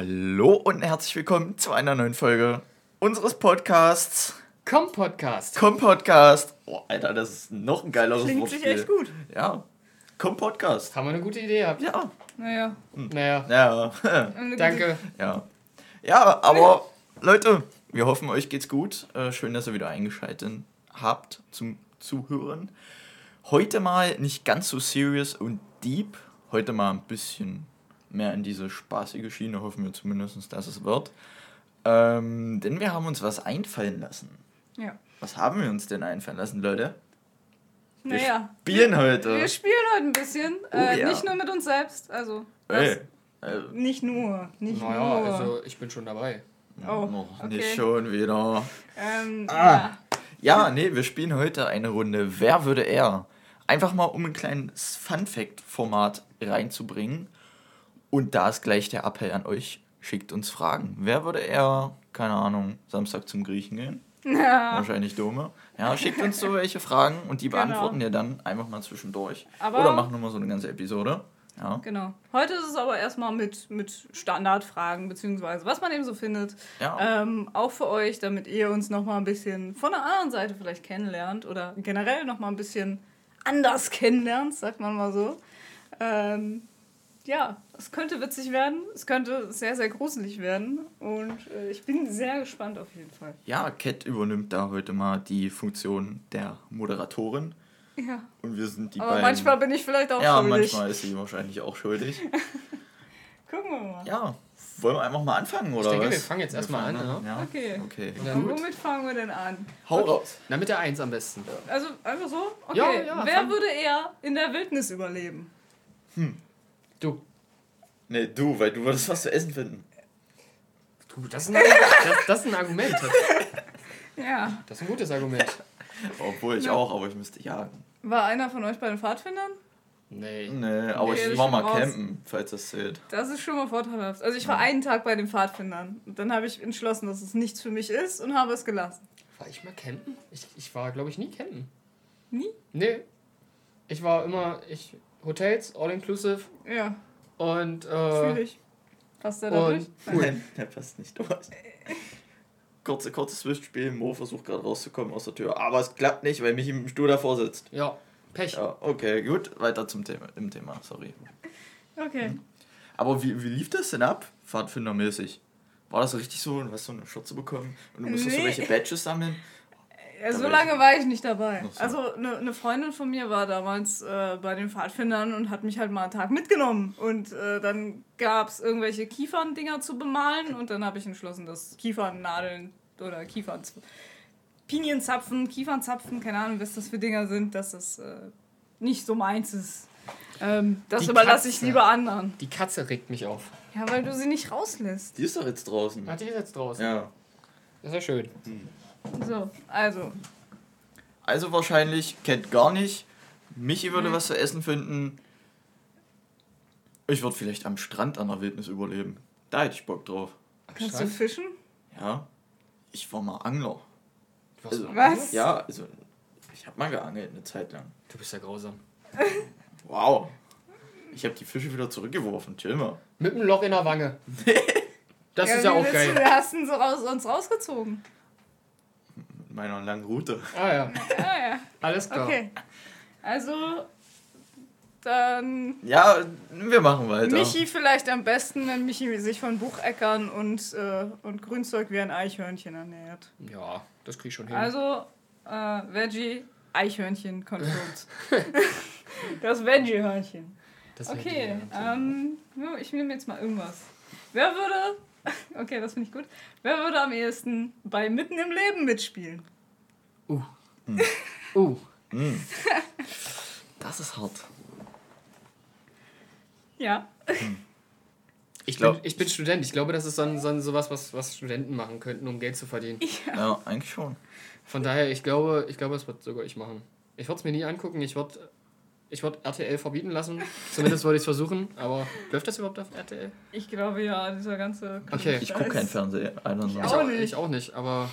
Hallo und herzlich willkommen zu einer neuen Folge unseres Podcasts. Komm Podcast. Komm Podcast. Oh, Alter, das ist noch ein geileres Klingt Wortspiel. sich echt gut. Ja. Komm Podcast. Haben wir eine gute Idee gehabt. Ja. Naja. Naja, Ja. danke. ja. Ja, aber Leute, wir hoffen, euch geht's gut. Äh, schön, dass ihr wieder eingeschaltet habt zum Zuhören. Heute mal nicht ganz so serious und deep. Heute mal ein bisschen mehr in diese spaßige Schiene, hoffen wir zumindest, dass es wird. Ähm, denn wir haben uns was einfallen lassen. Ja. Was haben wir uns denn einfallen lassen, Leute? Wir Naja. spielen heute. Wir spielen heute ein bisschen. Oh äh, ja. Nicht nur mit uns selbst. Also. das- Ey, äh, Nicht nur. Nicht Naja, nur. also ich bin schon dabei. Oh, noch okay. nicht schon wieder. ähm, Ah. Ja, nee, wir spielen heute eine Runde Wer würde er? Einfach mal, um ein kleines Fun-Fact-Format reinzubringen. Und da ist gleich der Appell an euch, schickt uns Fragen. Wer würde er, keine Ahnung, Samstag zum Griechen gehen? Ja. Wahrscheinlich Dome. Ja, schickt uns so welche Fragen und die Genau. beantworten wir dann einfach mal zwischendurch. Aber- Oder machen nochmal so eine ganze Episode. Ja. Genau. Heute ist es aber erstmal mit, mit Standardfragen, beziehungsweise was man eben so findet. Ja. Ähm, auch für euch, damit ihr uns nochmal ein bisschen von der anderen Seite vielleicht kennenlernt oder generell nochmal ein bisschen anders kennenlernt, sagt man mal so. Ähm, ja, es könnte witzig werden, es könnte sehr, sehr gruselig werden und äh, ich bin sehr gespannt auf jeden Fall. ja, Cat übernimmt da heute mal die Funktion der Moderatorin. Ja. Und wir sind die aber beiden. manchmal bin ich vielleicht auch ja, schuldig. manchmal ist sie wahrscheinlich auch schuldig. Gucken wir mal. Ja, wollen wir einfach mal anfangen, oder denke, was? wir fangen jetzt erstmal fangen an, Ja. Okay. Okay. Ja. Und womit fangen wir denn an? Hau raus. Na, mit der Eins am besten. Also einfach so? Okay. Ja, ja, Wer fang- würde eher in der Wildnis überleben? Du. Nee, du, weil du würdest was zu essen finden. Du, das ist ein Argument. Das, das ist ein Argument. Ja. Das ist ein gutes Argument. Obwohl ich Ja. auch, aber ich müsste jagen. War einer von euch bei den Pfadfindern? Nee. Nee, aber Nee, ich war mal raus. campen, falls das zählt. Das ist schon mal vorteilhaft. Also ich war einen Tag bei den Pfadfindern. Und dann habe ich entschlossen, dass es nichts für mich ist und habe es gelassen. War ich mal campen? Ich, ich war, glaube ich, nie campen. Nie? Nee. Ich war immer. Ich, Hotels, all inclusive. Ja, Und. Äh, ich. Passt der da durch? cool. Nein, der passt nicht durch. Kurze, kurzes Zwischenspiel, Mo versucht gerade rauszukommen aus der Tür. Aber es klappt nicht, weil mich im Stuhl davor sitzt. Ja, Pech. Ja, okay, gut, weiter zum Thema, im Thema, sorry. Okay. Aber wie, wie lief das denn ab, Pfadfindermäßig? War das so richtig so, du hast so eine Schürze bekommen und du musstest so Nee. welche Badges sammeln? Ja, so lange war ich nicht dabei. So. Also eine ne Freundin von mir war damals äh, bei den Pfadfindern und hat mich halt mal einen Tag mitgenommen. Und äh, dann gab es irgendwelche Kieferndinger zu bemalen und dann habe ich entschlossen, dass Kiefernadeln oder Kiefern... Pinienzapfen, Kiefernzapfen, keine Ahnung, was das für Dinger sind, dass das äh, nicht so meins ist. Ähm, das Die überlasse ich Katze. lieber anderen. Die Katze regt mich auf. Ja, weil du sie nicht rauslässt. Die ist doch jetzt draußen. Hat die ist jetzt draußen. Ja. Das ist ja schön. So, also, Also wahrscheinlich kennt gar nicht. Michi würde Mhm. was zu essen finden. Ich würde vielleicht am Strand an der Wildnis überleben. Da hätte ich Bock drauf. kannst Strand? du fischen? Ja. Ich war mal Angler. Was? Also, Was? Ja, also ich habe mal geangelt eine Zeit lang. Du bist ja grausam. Wow. Ich habe die Fische wieder zurückgeworfen. Chill mal. Mit einem Loch in der Wange. Das ist ja auch geil. Du, hast ihn so raus, uns rausgezogen. Meiner langen Route. Ah ja, Ja, ja. alles klar. Okay. Also, dann Ja, wir machen weiter. Michi vielleicht am besten, wenn Michi sich von Bucheckern und, äh, und Grünzeug wie ein Eichhörnchen ernährt. Ja, das krieg ich schon hin. Also, äh, Veggie, Eichhörnchen confirmed. das Veggie-Hörnchen. Okay, ähm, ich nehme jetzt mal irgendwas. Wer würde, okay, das finde ich gut, wer würde am ehesten bei Mitten im Leben mitspielen? Uh. Uh. Das ist hart. Ja. Ich, glaub- bin, ich bin Student. Ich glaube, das ist so, ein, so ein, sowas, was, was Studenten machen könnten, um Geld zu verdienen. Ja, eigentlich schon. Von daher, ich glaube, ich glaube, das wird sogar ich machen. Ich würde es mir nie angucken. Ich würde ich würd RTL verbieten lassen. Zumindest wollte ich es versuchen. Aber läuft das überhaupt auf RTL? Ich glaube ja, dieser ganze. Okay. Ich gucke kein Fernsehen. I don't know. Ich auch nicht. Ich auch nicht. Aber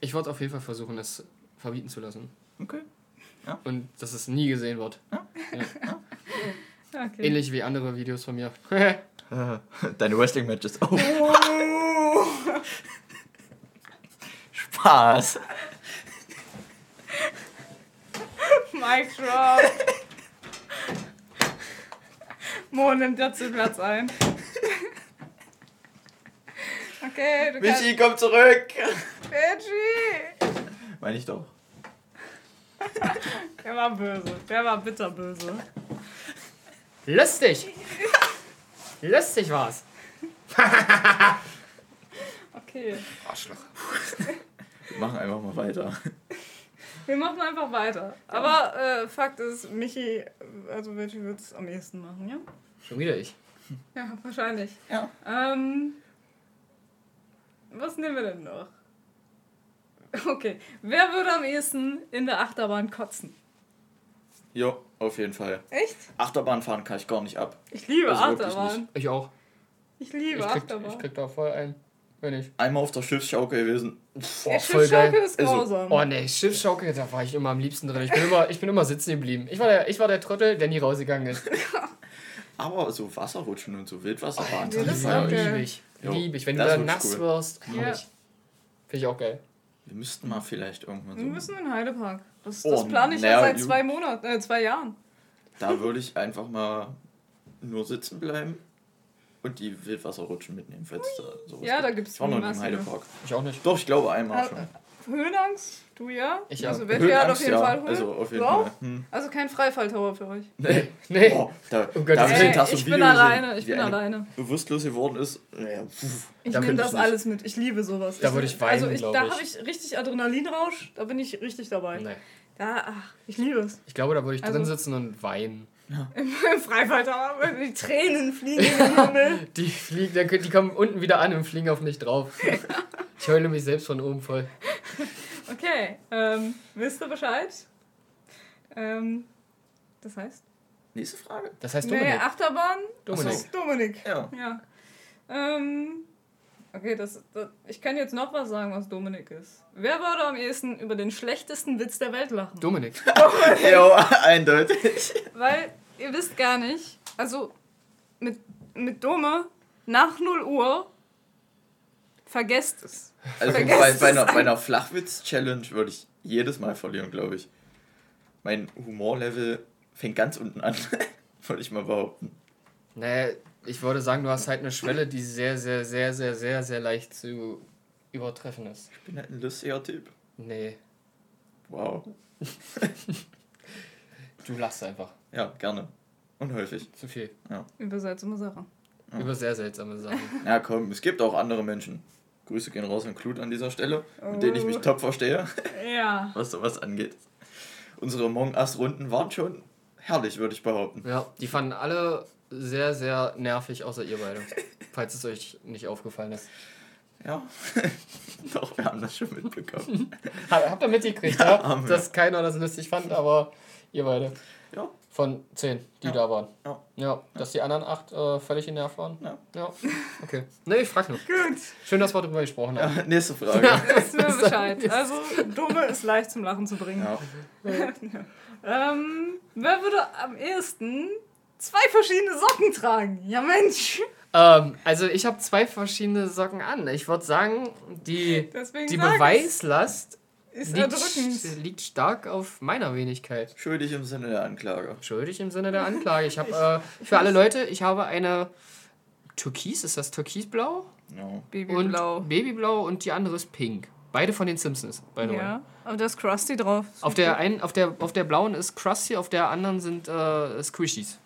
ich würde auf jeden Fall versuchen, es verbieten zu lassen. Okay. Und dass es nie gesehen wird. Okay. Ähnlich wie andere Videos von mir. Deine Wrestling-Matches. Oh. Spaß. Mic drop. Mo nimmt jetzt den Platz ein. Okay, du kannst. Michi, komm zurück. Reggie! Meine ich doch. Der war böse. Der war bitterböse. Lustig! Lustig war's. Okay. Arschloch. Wir machen einfach mal weiter. Wir machen einfach weiter. Aber äh, Fakt ist, Michi, also Reggie wird es am ehesten machen, ja? Schon wieder ich. Ja, wahrscheinlich. Ja. Ähm, was nehmen wir denn noch? Okay, wer würde am ehesten in der Achterbahn kotzen? Jo, auf jeden Fall. Echt? Achterbahn fahren kann ich gar nicht ab. Ich liebe Also Achterbahn. Ich auch. Ich liebe Ich krieg, Achterbahn. ich krieg da voll ein. Wenn ich. Einmal auf der Schiffsschaukel gewesen. Boah, Der voll geil. Schiffsschaukel ist Also, grausam. Oh ne, Schiffsschaukel, da war ich immer am liebsten drin. Ich bin immer, ich bin immer sitzen geblieben. Ich war, der, ich war der Trottel, der nie rausgegangen ist. Aber so Wasserrutschen und so Wildwasserbahn. nee, das ja, ich. Liebe ich. Wenn du das da ist nass cool. wirst. Ja. Ja. Finde ich auch geil. Wir müssten mal vielleicht irgendwann Wir so. müssen in den Heidepark. Das, Oh, das plane ich ja seit zwei Monaten, äh, zwei Jahren. Da würde ich einfach mal nur sitzen bleiben und die Wildwasserrutschen mitnehmen, falls da sowas Ja, da gibt. gibt's Ich war noch nie im massige. Heidepark. Ich auch nicht. Doch, ich glaube einmal schon. Höhenangst? Du ja? Ich ja. Also Reggie hat auf jeden ja. Fall Höhen. Also auf jeden Du auch? Fall. Hm. Also kein Freifalltower für euch. Nee. Nee. Boah, da, Um Gottes da Willen. Ey, hast du ein ich Video bin alleine, gesehen, ich wie bin eine alleine. bewusstlos geworden ist. Naja, pff. Ich Da nehme könnte das ich nicht. alles mit. Ich liebe sowas. Da ich, würde ich Also weinen, ich, glaub da ich. habe ich richtig Adrenalinrausch. Da bin ich richtig dabei. Nee. Da, ach, ich liebe es. Ich glaube, da würde ich Also- drin sitzen und weinen. Im Freifalltower, wenn die Tränen fliegen in den Himmel. Die fliegen, die kommen unten wieder an und fliegen auf mich drauf. Ich heule mich selbst von oben voll. Okay, ähm, wisst ihr Bescheid? Ähm, das heißt? Nächste Frage. Das heißt Nee, Dominik. Achterbahn? Dominik. Dominik. Ja. Ja. Ähm, okay, das, das, ich kann jetzt noch was sagen, was Dominik ist. Wer würde am ehesten über den schlechtesten Witz der Welt lachen? Dominik. Jo, eindeutig. Weil ihr wisst gar nicht, also mit, mit Dome nach 0 Uhr vergesst es. Also Vergesst bei, bei, einer, bei ein- einer Flachwitz-Challenge würde ich jedes Mal verlieren, glaube ich. Mein Humorlevel fängt ganz unten an, würde ich mal behaupten. Nee, ich würde sagen, du hast halt eine Schwelle, die sehr, sehr, sehr, sehr, sehr, sehr leicht zu übertreffen ist. Ich bin halt ein lustiger Typ. Nee, Wow. du lachst einfach. Ja, gerne. Und häufig. Zu viel. Über seltsame Sachen. Ja. Über sehr seltsame Sachen. Ja, komm, es gibt auch andere Menschen. Grüße gehen raus an Klut an dieser Stelle, mit denen ich mich Oh. top verstehe, Ja. was sowas angeht. Unsere Among Us-Runden waren schon herrlich, würde ich behaupten. Ja, die fanden alle sehr, sehr nervig, außer ihr beide. Falls es euch nicht aufgefallen ist. Ja, doch, wir haben das schon mitbekommen. Ha- Habt ihr mitgekriegt, Ja, ja? wir. Dass keiner das lustig fand, aber ihr beide. Ja, Von zehn, die Ja. da waren. Ja. Ja, dass die anderen acht äh, völlig genervt waren. Ja. Ja, okay. Nee, ich frag nur. Gut, Schön, dass wir darüber gesprochen haben. ja nächste Frage. wissen wir Bescheid. Also, Dumme ist leicht zum Lachen zu bringen. Ja. Ähm, wer würde am ehesten zwei verschiedene Socken tragen? Ja, Mensch. Ähm, also ich habe zwei verschiedene Socken an. Ich würde sagen, die, Deswegen die. Beweislast ist liegt, liegt stark auf meiner Wenigkeit. Schuldig im Sinne der Anklage. Schuldig im Sinne der Anklage. Ich habe äh, für alle Leute, ich habe eine Türkis, ist das Türkisblau? Ja. Babyblau. Und Babyblau und die andere ist pink. Beide von den Simpsons, by the way. Ja, aber da ist Krusty drauf. Auf der, einen, auf, der, auf der blauen ist Krusty, auf der anderen sind äh, Squishies.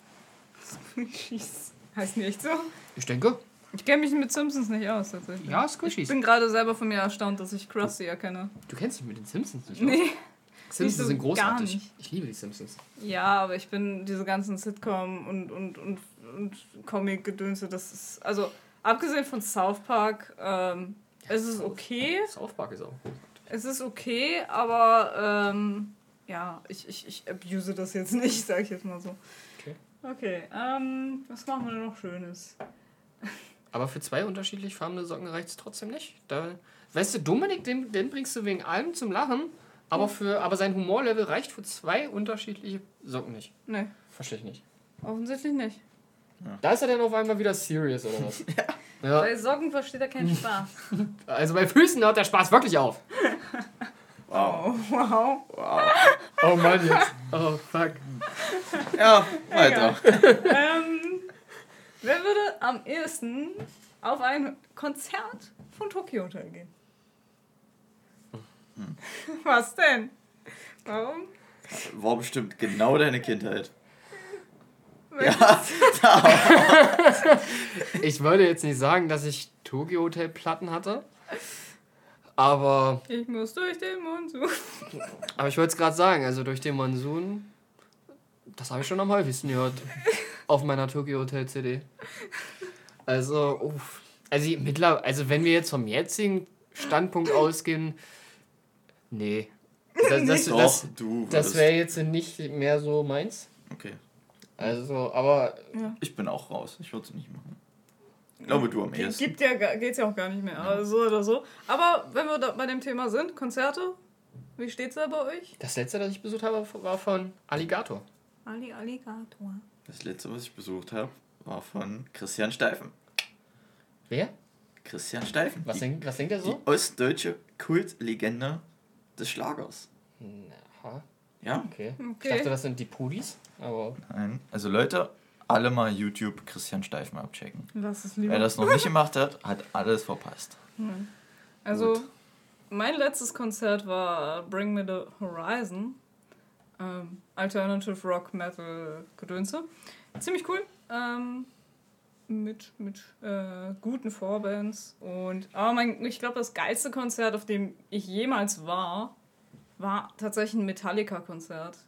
Squishies. Heißen die echt so? Ich denke. Ich kenne mich mit Simpsons nicht aus, tatsächlich. Ja, Ich Squishies. bin gerade selber von mir erstaunt, dass ich Krusty erkenne. Du kennst dich mit den Simpsons nicht aus. Nee. Simpsons so sind großartig. nicht. Ich liebe die Simpsons. Ja, aber ich bin diese ganzen Sitcom und, und, und, und Comic-Gedönse, das ist. Also, abgesehen von South Park, ähm, es ist okay. South Park ist auch gut. Es ist okay, aber ähm, ja, ich, ich, ich abuse das jetzt nicht, sag ich jetzt mal so. Okay. Ähm, was machen wir denn noch Schönes? Aber für zwei unterschiedlich farbene Socken reicht es trotzdem nicht. Da, weißt du, Dominik, den, den bringst du wegen allem zum Lachen, aber, für, aber sein Humorlevel reicht für zwei unterschiedliche Socken nicht. Nee, Verstehe ich nicht. offensichtlich nicht. Da ist er dann auf einmal wieder serious, oder was? ja. Bei Socken versteht er keinen Spaß. Also bei Füßen hört der Spaß wirklich auf. Wow. Oh, wow. wow. Oh Mann, jetzt. Oh, fuck. Ja, weiter. ähm, wer würde am ehesten auf ein Konzert von Tokyo Hotel gehen? Was denn? Warum? War bestimmt genau deine Kindheit. Ja. Ich wollte jetzt nicht sagen, dass ich Tokyo Hotel Platten hatte. Aber, Ich muss durch den Monsun. aber ich wollte es gerade sagen, also durch den Monsun, das habe ich schon am häufigsten gehört. Auf meiner Tokyo Hotel CD. Also, uff. Also, mittlerweile, also wenn wir jetzt vom jetzigen Standpunkt ausgehen, nee. Das, das, Doch, das, das wäre jetzt nicht mehr so meins. Okay. Also, aber Ich bin auch raus. Ich würde es nicht machen. Ich glaube, du am ehesten. Gibt ja, geht's ja auch gar nicht mehr. Also so oder so. Aber wenn wir da bei dem Thema sind, Konzerte, wie steht's da bei euch? das letzte, das ich besucht habe, war von Alligator. Ali Alligator. Das letzte, was ich besucht habe, war von Christian Steifen. Wer? Christian Steifen. Was die, denkt, was denkt er die so? ostdeutsche Kultlegende des Schlagers. Aha, Ja? okay. Ich Okay. dachte, das sind die Pudis, aber Nein. Also Leute, alle mal YouTube Christian Steifen abchecken. Was ist Wer lieber? das noch nicht gemacht hat, hat alles verpasst. Also, Gut. mein letztes Konzert war Bring Me the Horizon. Ähm, Alternative Rock Metal Gedönse. Ziemlich cool. Ähm, mit mit äh, guten Vorbands. Und, aber mein, ich glaube, das geilste Konzert, auf dem ich jemals war, war tatsächlich ein Metallica-Konzert.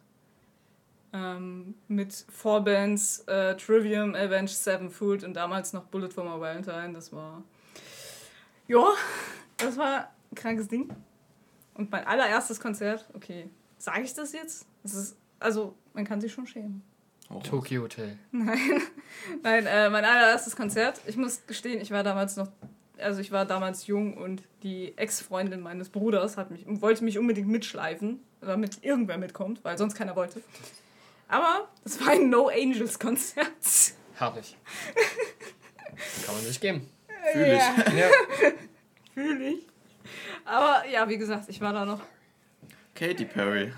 Ähm, mit Vorbands äh, Trivium, Avenged Sevenfold und damals noch Bullet for My Valentine. Das war. Ja, das war ein krankes Ding. Und mein allererstes Konzert, okay, sage ich das jetzt? Das ist, also, man kann sich schon schämen. Auch Tokyo Hotel. Nein, äh, mein allererstes Konzert. Ich muss gestehen, ich war damals noch, also ich war damals jung und die Ex-Freundin meines Bruders hat mich, wollte mich unbedingt mitschleifen, damit irgendwer mitkommt, weil sonst keiner wollte. Aber das war ein No Angels Konzert. Herrlich. Kann man sich geben. Fühl ich. Ja. Fühle ich. Aber ja, wie gesagt, ich war da noch. Katy Perry.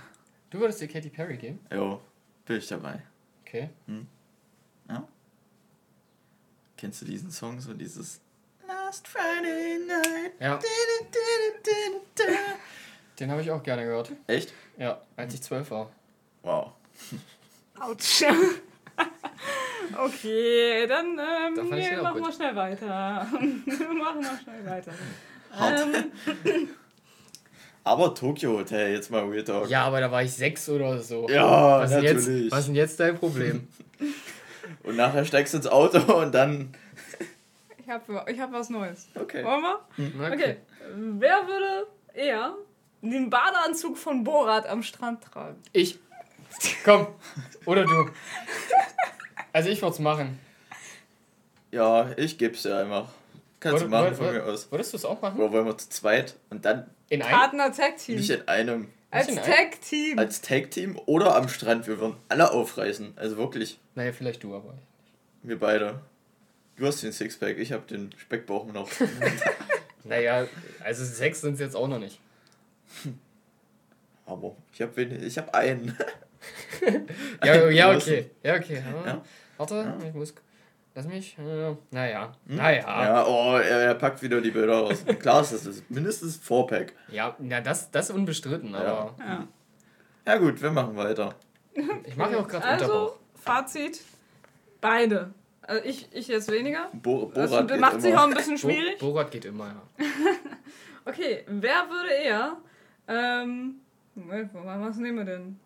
Du würdest dir Katy Perry geben? Jo, bin ich dabei. Okay. Ja? Kennst du diesen Song, so dieses Last Friday Night? Ja, den habe ich auch gerne gehört. Echt? Ja, als ich zwölf war. Wow. Autsch. okay, dann Da ähm, nee, machen wir schnell weiter. machen wir schnell weiter. Hart. Ähm, Aber Tokyo Hotel, jetzt mal Real Talk. Ja, aber da war ich sechs oder so. Ja, was, ist denn jetzt, natürlich. was ist denn jetzt dein Problem? Und nachher steigst du ins Auto und dann. ich habe ich hab was Neues. Okay. Wollen wir? Na, Okay. Wer würde eher den Badeanzug von Borat am Strand tragen? Ich. Komm. Oder du. Also ich würde es machen. Ja, ich geb's dir einfach. Kannst du Wollt- machen wollt- von mir wollt- aus. Würdest du es auch machen? Wo wollen wir zu zweit und dann In einem? Partner Tag Team. nicht in einem Als Nicht in Tag Team. als Tag-Team oder am Strand. Wir würden alle aufreißen. Also wirklich, Naja, vielleicht du, aber. wir beide. Du hast den Sixpack, ich hab den Speckbauch noch. Naja, also sechs sind es jetzt auch noch nicht. Aber ich hab wenig, ich hab einen. Ja, ja okay. Ja, okay. Ja. Ja. Warte, ich muss. Lass mich. Äh, naja. Naja. Ja, oh, er, er packt wieder die Bilder aus. Klar ist das ist mindestens Fourpack. Ja, na, das, das ist unbestritten, aber Ja. Ja gut, wir machen weiter. ich mache ja auch gerade Also, Unterbauch. Fazit: beide. Also ich, ich jetzt weniger. Bo Das Borat geht macht sich auch immer. ein bisschen Bo schwierig. Borat geht immer, ja. Okay, wer würde eher. Ähm. Moment, was nehmen wir denn?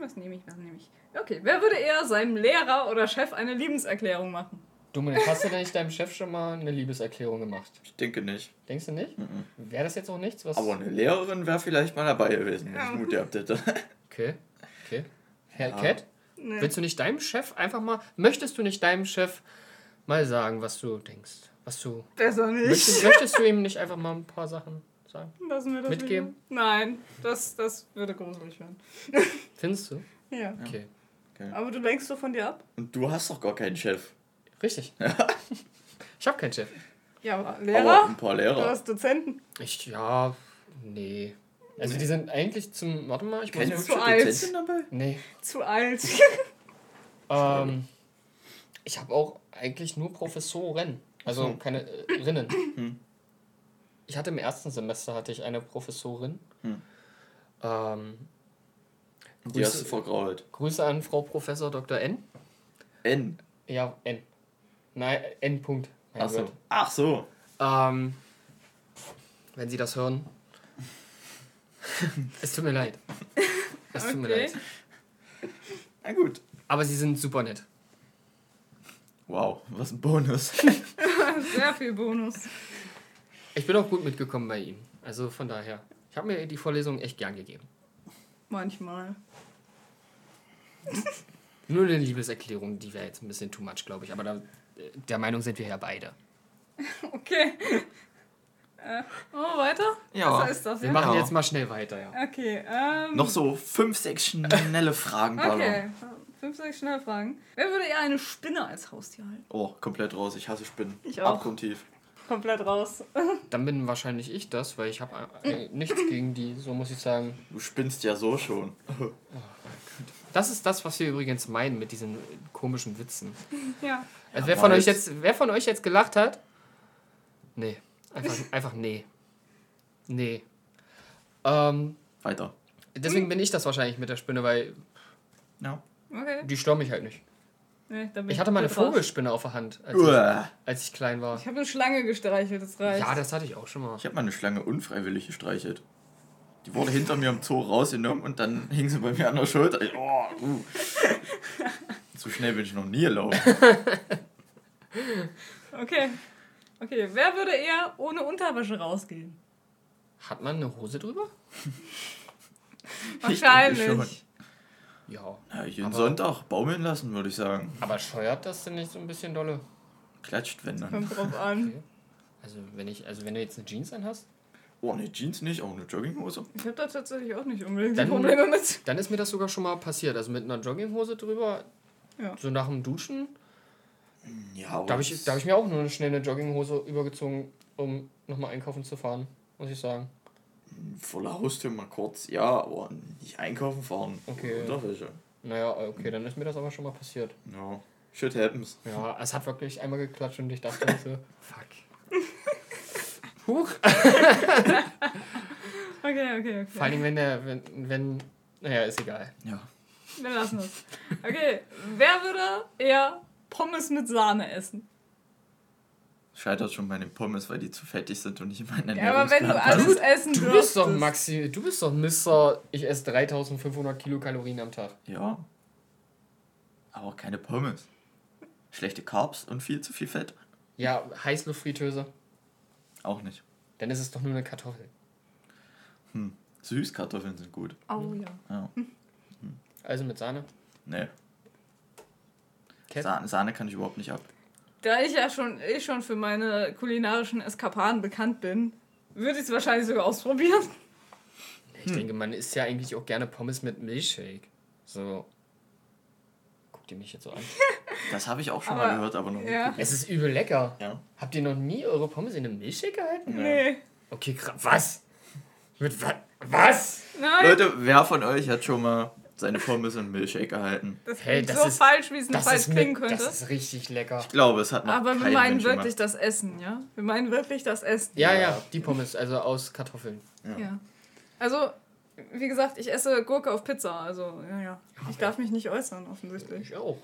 Was nehme ich, was nehme ich? Okay, wer würde eher seinem Lehrer oder Chef eine Liebeserklärung machen? Dominik, hast du denn nicht deinem Chef schon mal eine Liebeserklärung gemacht? Ich denke nicht. Denkst du nicht? Wäre das jetzt auch nichts? Was Aber eine Lehrerin wäre vielleicht mal dabei gewesen, wenn ich Mut gehabt hätte. Okay. Okay. Herr Ja. Cat, Nee. willst du nicht deinem Chef einfach mal. Möchtest du nicht deinem Chef mal sagen, was du denkst? Was du. Besser nicht. Möchtest, möchtest du ihm nicht einfach mal ein paar Sachen sagen? Lassen wir das Mitgeben? Lieber? Nein, das, das würde gruselig werden. Findest du? Ja. Okay. Geil. Aber du lenkst doch von dir ab? Und du hast doch gar keinen Chef. Richtig. ich habe keinen Chef. Ja, aber Aber Lehrer? ein paar Du Lehrer. hast Dozenten. Ich, ja, nee. Also die sind eigentlich zum, warte mal, ich jetzt, zu alt. Dozentin dabei? nee. Zu alt. Ähm, ich habe auch eigentlich nur Professoren, also so. keine äh, Rinnen. Hm. Ich hatte im ersten Semester hatte ich eine Professorin. Hm. Ähm, Die hast du Grüße, vergrault. Grüße an Frau Professor Dr. N. N. Ja, N. Nein, N. Punkt. Mein Ach so. Gott. Ach so. Ähm, wenn Sie das hören. es tut mir leid. Es tut mir Okay. leid. Na gut. Aber Sie sind super nett. Wow, was ein Bonus. Sehr viel Bonus. Ich bin auch gut mitgekommen bei Ihnen. Also von daher. Ich habe mir die Vorlesung echt gern gegeben. Manchmal. Nur eine Liebeserklärung, die wäre jetzt ein bisschen too much, glaube ich. Aber da, der Meinung sind wir ja beide. Okay. Äh, oh, weiter? Ja. Was ist das? Wir Ja? machen jetzt mal schnell weiter, ja. Okay. Ähm, Noch so fünf, sechs schnelle Fragen. Okay. Fünf, sechs Schnellfragen. Wer würde eher eine Spinne als Haustier halten? Oh, komplett raus. Ich hasse Spinnen. Ich auch. Abgrundtief. Komplett raus. Dann bin wahrscheinlich ich das, weil ich habe nichts gegen die, so muss ich sagen. Du spinnst ja so schon. Das ist das, was wir übrigens meinen mit diesen komischen Witzen. ja. Also Ja, wer von euch jetzt, wer von euch jetzt gelacht hat? Nee. Einfach, einfach nee. Nee. Ähm, Weiter. deswegen bin ich das wahrscheinlich mit der Spinne, weil Ja. Okay. die stört mich halt nicht. Nee, da bin Ich hatte mal eine. Vogelspinne auf der Hand, als ich, als ich klein war. Ich habe eine Schlange gestreichelt, das reicht. Ja, das hatte ich auch schon mal. Ich habe mal eine Schlange unfreiwillig gestreichelt. Die wurde hinter mir im Zoo rausgenommen und dann hing sie bei mir an der Schulter. Ich, oh, uh. So schnell bin ich noch nie gelaufen. Okay. Okay, wer würde eher ohne Unterwäsche rausgehen? Hat man eine Hose drüber? Ich denke Wahrscheinlich. Ja. Ja, jeden Sonntag baumeln lassen, würde ich sagen. Aber scheuert das denn nicht so ein bisschen dolle? Klatscht, wenn dann. Kommt drauf an. Okay. Also wenn ich, also wenn du jetzt eine Jeans anhast, Oh, ne Jeans nicht, auch eine Jogginghose. Ich habe da tatsächlich auch nicht unbedingt Dann- die Probleme mit. dann ist mir das sogar schon mal passiert. Also mit einer Jogginghose drüber, Ja. so nach dem Duschen, Ja, aber da habe ich, da hab ich mir auch nur eine schnelle Jogginghose übergezogen, um nochmal einkaufen zu fahren, muss ich sagen. Vor der Haustür mal kurz, ja, aber nicht einkaufen fahren. Okay. Unterwäsche. Naja, okay, dann ist mir das aber schon mal passiert. Ja. Shit happens. Ja, es hat wirklich einmal geklatscht und ich dachte so, fuck. Huch. Okay, okay, Vor allen okay. Dingen, wenn der, wenn, wenn, naja, ist egal. Ja. Wir lassen es. Okay, wer würde eher Pommes mit Sahne essen? Scheitert schon bei den Pommes, weil die zu fettig sind und nicht in meinen Ja, aber wenn du alles essen Du bist doch Maxi, du bist doch Mr. Ich esse 3500 Kilokalorien am Tag. Ja. Aber keine Pommes. Schlechte Carbs und viel zu viel Fett. Ja, Heißluftfritteuse, Auch nicht. dann ist es doch nur eine Kartoffel. Hm. Süßkartoffeln sind gut. Oh ja. Ja. Also mit Sahne. Nee. Sahne, Sahne kann ich überhaupt nicht ab. Da ich ja schon, eh schon für meine kulinarischen Eskapaden bekannt bin, würde ich es wahrscheinlich sogar ausprobieren. Ich denke, man isst ja eigentlich auch gerne Pommes mit Milchshake. So. Guckt ihr mich jetzt so an? Das habe ich auch schon Aber- mal gehört, aber noch nie. Ja. Es ist übel lecker. Ja. Habt ihr noch nie eure Pommes in einem Milchshake gehalten? Nee. Okay, krass. Was? Mit wa was? Nein, Leute, wer von euch hat schon mal seine Pommes in Milchshake gehalten? das Hey, klingt das so ist- falsch, wie es Das falsch klingen könnte. das ist richtig lecker. Ich glaube, es hat noch Aber wir meinen Mensch wirklich gemacht. das Essen, ja? Wir meinen wirklich das Essen. Ja, Ja. ja, die Pommes, also aus Kartoffeln. Ja. Also, wie gesagt, ich esse Gurke auf Pizza. Also, ja, ja. Ich darf mich nicht äußern, offensichtlich. Ich auch.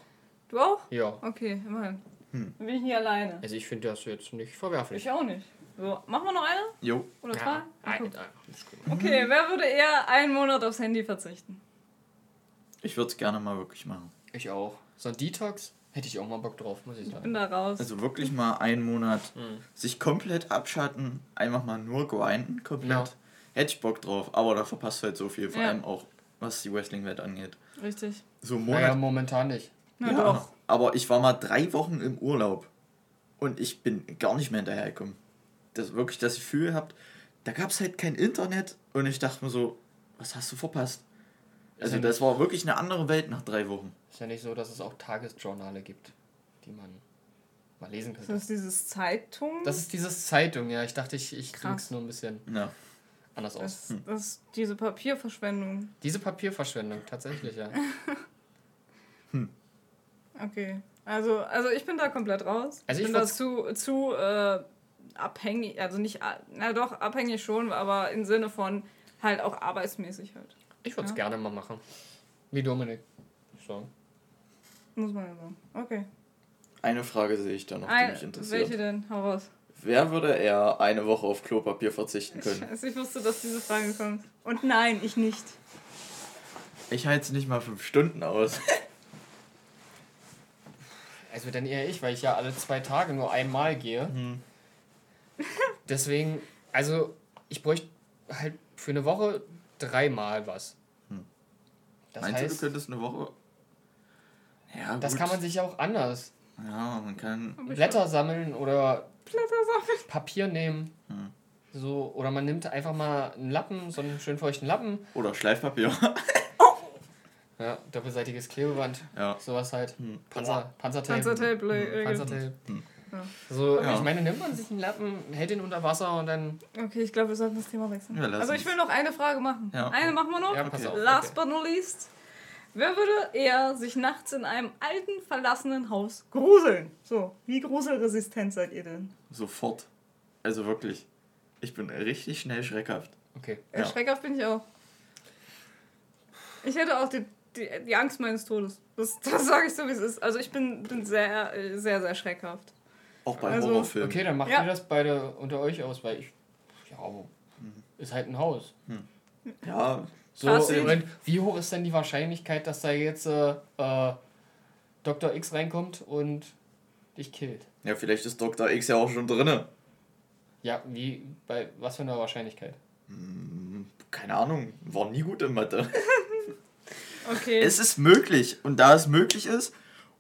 Du auch? Ja. Okay, immerhin. Hm. Dann bin ich nie alleine. Also ich finde das jetzt nicht verwerflich. Ich auch nicht. So, machen wir noch eine? Jo. Oder zwei? Ja, Okay. ein- ein- ist gut. Okay, wer würde eher einen Monat aufs Handy verzichten? Ich würde es gerne mal wirklich machen. Ich auch. So ein Detox hätte ich auch mal Bock drauf, muss ich Ich sagen. bin da raus. Also wirklich mal einen Monat Mhm. sich komplett abschatten, einfach mal nur grinden komplett. Ja. Hätte ich Bock drauf, aber da verpasst du halt so viel, vor Ja. allem auch was die Wrestling-Welt angeht. Richtig. So einen Naja, Monat. momentan nicht. Na ja, doch. aber ich war mal drei Wochen im Urlaub und ich bin gar nicht mehr hinterhergekommen. Das wirklich das Gefühl habt, da gab es halt kein Internet und ich dachte mir so, was hast du verpasst? Also ja das war wirklich eine andere Welt nach drei Wochen. Ist ja nicht so, dass es auch Tagesjournale gibt, die man mal lesen Ist könnte. das dieses Zeitung? Das ist dieses Zeitung, ja. Ich dachte, ich, ich drück's nur ein bisschen Ja. anders aus. das, das ist diese Papierverschwendung. Diese Papierverschwendung, tatsächlich, ja. Okay. Also, also ich bin da komplett raus. Also ich bin da zu, zu äh, abhängig, also nicht, a- na doch, abhängig schon, aber im Sinne von halt auch arbeitsmäßig halt. Ich würde es Ja. gerne mal machen. Wie Dominik. So. Muss man ja sagen. Okay. Eine Frage sehe ich da noch, die Ein, mich interessiert. welche denn? Hau raus. Wer würde eher eine Woche auf Klopapier verzichten können? Scheiße, ich wusste, dass diese Frage kommt. Und nein, ich nicht. Ich halte es nicht mal fünf Stunden aus. Also dann eher ich, weil ich ja alle zwei Tage nur einmal gehe. Hm. Deswegen, also ich bräuchte halt für eine Woche dreimal was. Hm. Das Meinst du, du heißt, könntest eine Woche. Ja, das gut. kann man sich ja auch anders. Ja, man kann. Blätter sammeln oder Blätter sammeln. Papier nehmen. Hm. So, oder man nimmt einfach mal einen Lappen, so einen schön feuchten Lappen. Oder Schleifpapier. Ja, doppelseitiges Klebeband. ja. Sowas halt. Hm. Panzer, Panzertape. Panzertape. Panzertape. Hm. Ja. So, Ja. ich meine, nimmt man sich einen Lappen, hält den unter Wasser und dann. Okay, ich glaube, wir sollten das Thema wechseln. Lassen also ich will noch eine Frage machen. Ja. Eine machen wir noch. Ja, pass Okay. auf. Last okay. but not least. Wer würde eher sich nachts in einem alten, verlassenen Haus gruseln? So, wie gruselresistent seid ihr denn? Sofort. Also wirklich. Ich bin richtig schnell schreckhaft. Okay. Ja. Schreckhaft bin ich auch. Ich hätte auch die, die, die Angst meines Todes. Das, das sage ich so, wie es ist. Also ich bin, bin sehr, äh, sehr, sehr schreckhaft. Auch bei Also- Horrorfilmen. Okay, dann macht Ja. ihr das beide unter euch aus, weil ich. Ja, aber ist halt ein Haus. Ja, So, und wie hoch ist denn die Wahrscheinlichkeit, dass da jetzt äh, äh, Dr. X reinkommt und dich killt? ja, vielleicht ist Dr. X ja auch schon drinne. Ja, wie, bei was für einer Wahrscheinlichkeit? Keine Ahnung, war nie gut in Mathe. Okay. Es ist möglich. Und da es möglich ist,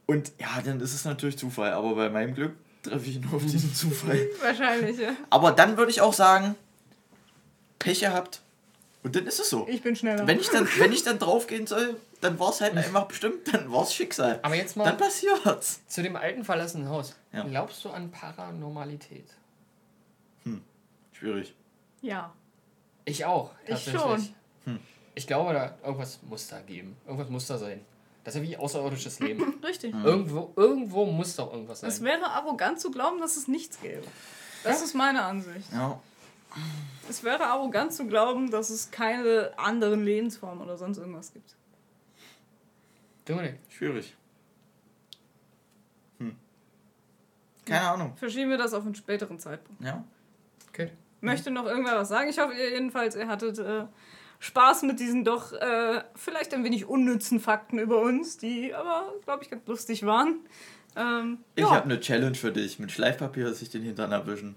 und ja, dann ist es natürlich Zufall. Aber bei meinem Glück treffe ich nur auf diesen Zufall. Wahrscheinlich, ja. Aber dann würde ich auch sagen, Pech gehabt. Und dann ist es so. Ich bin schneller. Wenn ich dann, wenn ich dann draufgehen soll, dann war es halt einfach bestimmt, dann war es Schicksal. Aber jetzt mal Dann passiert's. zu dem alten verlassenen Haus. Ja. Glaubst du an Paranormalität? Schwierig. ja. Ich auch, Ich tatsächlich. schon. Hm. Ich glaube, da irgendwas muss da geben. Irgendwas muss da sein. Das ist ja wie außerirdisches Leben. Richtig. irgendwo, irgendwo muss doch irgendwas sein. Es wäre arrogant zu glauben, dass es nichts gäbe. Das ist meine Ansicht. Ja. Es wäre arrogant zu glauben, dass es keine anderen Lebensformen oder sonst irgendwas gibt. Dominik, Schwierig. Hm. Keine Ahnung. Verschieben wir das auf einen späteren Zeitpunkt. Ja. okay. Möchte noch irgendwer was sagen? Ich hoffe ihr jedenfalls, ihr hattet äh, Spaß mit diesen doch äh, vielleicht ein wenig unnützen Fakten über uns, die aber, glaube ich, ganz lustig waren. Ähm, Ich ja. habe eine Challenge für dich. Mit Schleifpapier sich den Hintern erwischen.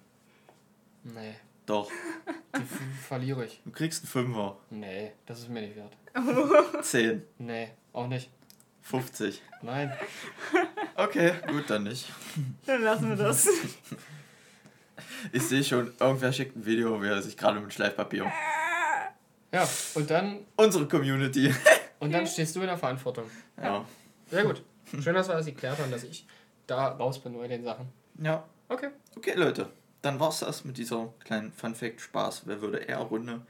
Nee, Doch. die verliere ich. Du kriegst einen Fünfer. Nee, das ist mir nicht wert. 10. Nee, auch nicht. 50. Nein. Okay, gut, dann nicht. Dann lassen wir das. Ich sehe schon, irgendwer schickt ein Video, wie er sich gerade mit Schleifpapier. Ja, und dann, Unsere Community. und dann stehst du in der Verantwortung. Ja. Sehr gut. Schön, dass wir das geklärt haben, dass ich da raus bin bei den Sachen. Ja. Okay. Okay, Leute. Dann war's das mit dieser kleinen Fun-Fact-Spaß. Wer würde eher Runde?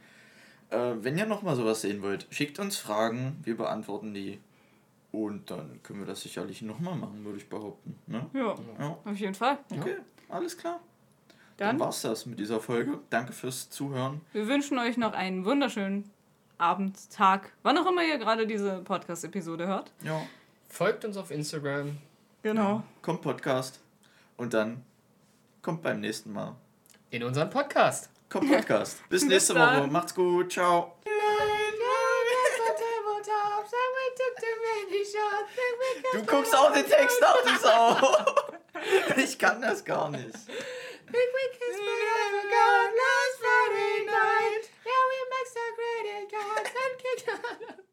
Äh, wenn ihr nochmal sowas sehen wollt, schickt uns Fragen. Wir beantworten die. Und dann können wir das sicherlich nochmal machen, würde ich behaupten. Ne? ja, Ja. auf jeden Fall. Okay, alles klar. Dann Dann, war's das mit dieser Folge. Danke fürs Zuhören. wir wünschen euch noch einen wunderschönen Abend, Tag, wann auch immer ihr gerade diese Podcast-Episode hört. Ja. Folgt uns auf Instagram. Genau. Kommt Podcast. Und dann kommt beim nächsten Mal. In unserem Podcast. Kommt Podcast. Bis Bis nächste dann. Woche. Macht's gut. Ciao. Du guckst auch den Text nach, du Sau. Ich kann das gar nicht. Big we kissed forever God, last Friday night. Yeah, we met so great at cards and kicked